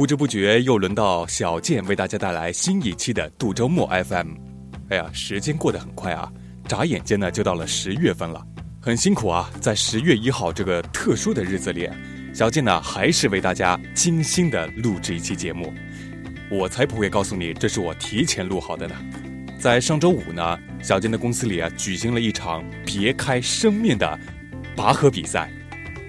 不知不觉又轮到小健为大家带来新一期的度周末 FM。哎呀，时间过得很快啊，眨眼间呢就到了十月份了，很辛苦啊。在十月一号这个特殊的日子里，小健呢还是为大家精心的录制一期节目。我才不会告诉你这是我提前录好的呢。在上周五呢，小健的公司里啊举行了一场别开生面的拔河比赛，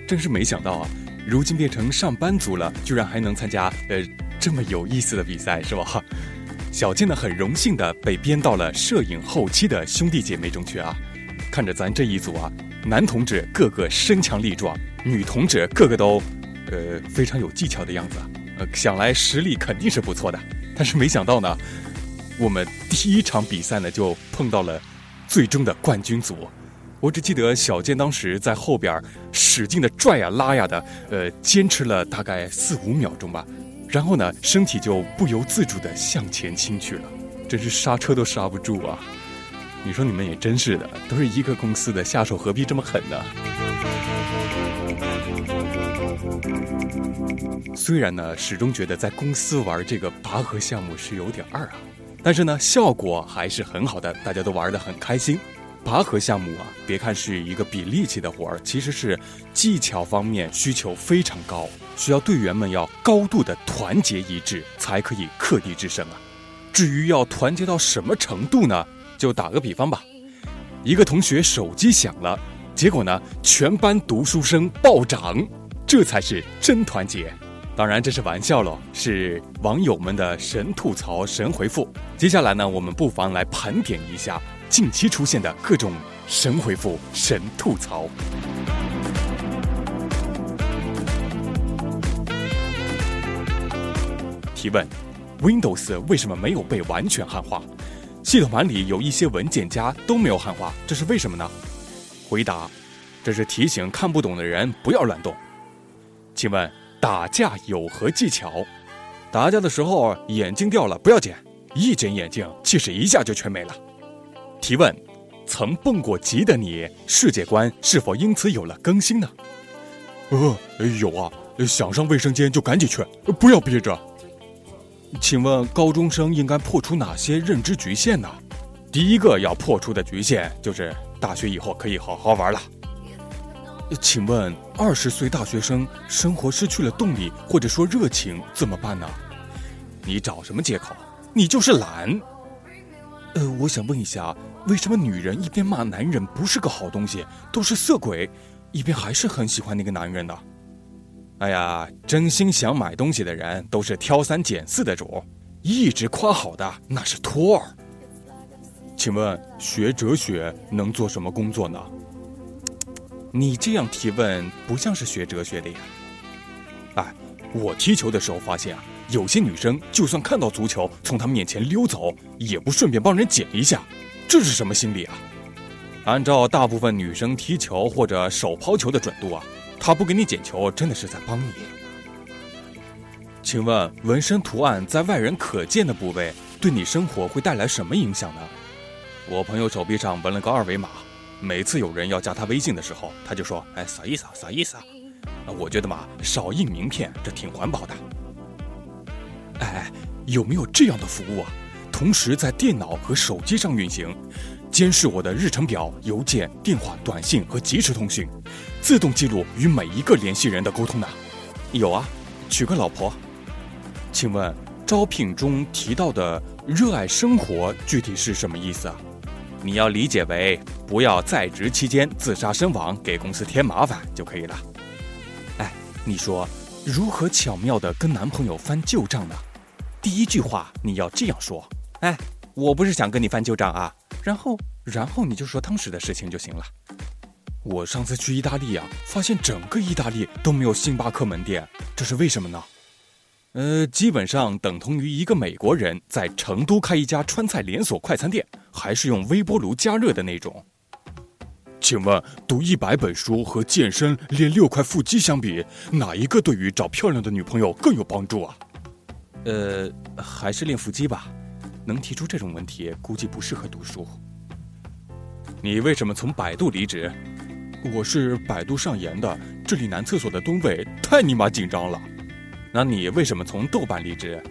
真是没想到啊。如今变成上班族了，居然还能参加呃这么有意思的比赛，是吧？小健呢很荣幸的被编到了摄影后期的兄弟姐妹中去啊。看着咱这一组啊，男同志个个身强力壮，女同志个个都呃非常有技巧的样子，呃想来实力肯定是不错的。但是没想到呢，我们第一场比赛呢就碰到了最终的冠军组。我只记得小健当时在后边使劲的拽呀拉呀的，呃，坚持了大概四五秒钟吧，然后呢，身体就不由自主的向前倾去了，真是刹车都刹不住啊！你说你们也真是的，都是一个公司的，下手何必这么狠呢？虽然呢，始终觉得在公司玩这个拔河项目是有点二啊，但是呢，效果还是很好的，大家都玩得很开心。拔河项目啊，别看是一个比力气的活儿，其实是技巧方面需求非常高，需要队员们要高度的团结一致，才可以克敌制胜啊。至于要团结到什么程度呢？就打个比方吧，一个同学手机响了，结果呢，全班读书声暴涨，这才是真团结。当然这是玩笑喽，是网友们的神吐槽、神回复。接下来呢，我们不妨来盘点一下。近期出现的各种神回复、神吐槽。提问：Windows 为什么没有被完全汉化？系统盘里有一些文件夹都没有汉化，这是为什么呢？回答：这是提醒看不懂的人不要乱动。请问打架有何技巧？打架的时候眼镜掉了不要捡，一捡眼镜气势一下就全没了。提问：曾蹦过极的你，世界观是否因此有了更新呢？呃，有啊，想上卫生间就赶紧去，不要憋着。请问高中生应该破除哪些认知局限呢？第一个要破除的局限就是大学以后可以好好玩了。请问二十岁大学生生活失去了动力或者说热情怎么办呢？你找什么借口？你就是懒。呃，我想问一下，为什么女人一边骂男人不是个好东西，都是色鬼，一边还是很喜欢那个男人呢？哎呀，真心想买东西的人都是挑三拣四的主，一直夸好的那是托儿。请问学哲学能做什么工作呢？你这样提问不像是学哲学的呀。哎，我踢球的时候发现啊。有些女生就算看到足球从她面前溜走，也不顺便帮人捡一下，这是什么心理啊？按照大部分女生踢球或者手抛球的准度啊，她不给你捡球，真的是在帮你。请问纹身图案在外人可见的部位，对你生活会带来什么影响呢？我朋友手臂上纹了个二维码，每次有人要加他微信的时候，他就说：“哎，啥意思啊？啥意思啊？”我觉得嘛，少印名片，这挺环保的。哎，有没有这样的服务啊？同时在电脑和手机上运行，监视我的日程表、邮件、电话、短信和即时通讯，自动记录与每一个联系人的沟通呢？有啊，娶个老婆。请问招聘中提到的热爱生活具体是什么意思啊？你要理解为不要在职期间自杀身亡，给公司添麻烦就可以了。哎，你说如何巧妙的跟男朋友翻旧账呢？第一句话你要这样说，哎，我不是想跟你翻旧账啊，然后，然后你就说当时的事情就行了。我上次去意大利啊，发现整个意大利都没有星巴克门店，这是为什么呢？呃，基本上等同于一个美国人在成都开一家川菜连锁快餐店，还是用微波炉加热的那种。请问，读一百本书和健身练六块腹肌相比，哪一个对于找漂亮的女朋友更有帮助啊？呃，还是练腹肌吧。能提出这种问题，估计不适合读书。你为什么从百度离职？我是百度上研的，这里男厕所的蹲位太尼玛紧张了。那你为什么从豆瓣离职？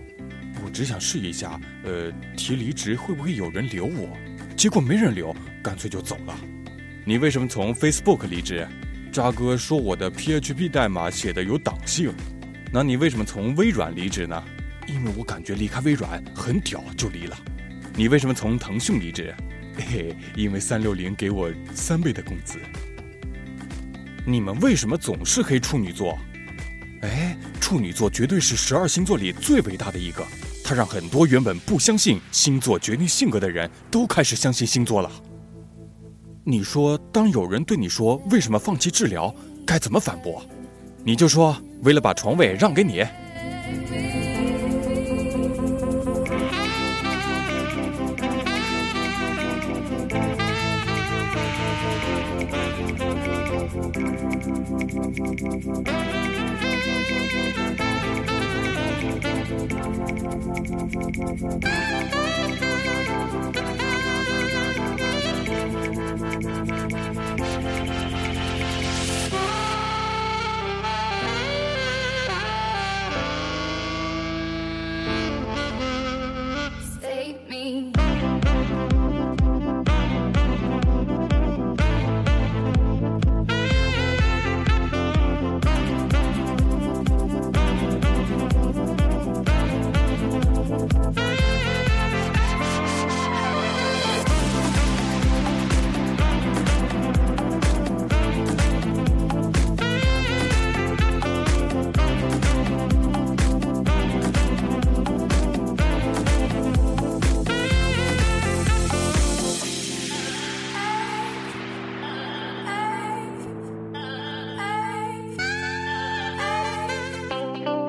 我只想试一下，呃，提离职会不会有人留我？结果没人留，干脆就走了。你为什么从 Facebook 离职？渣哥说我的 PHP 代码写的有党性。那你为什么从微软离职呢？因为我感觉离开微软很屌，就离了。你为什么从腾讯离职？嘿嘿，因为三六零给我三倍的工资。你们为什么总是黑处女座？哎，处女座绝对是十二星座里最伟大的一个。它让很多原本不相信星座决定性格的人都开始相信星座了。你说，当有人对你说为什么放弃治疗，该怎么反驳？你就说为了把床位让给你。Thank you.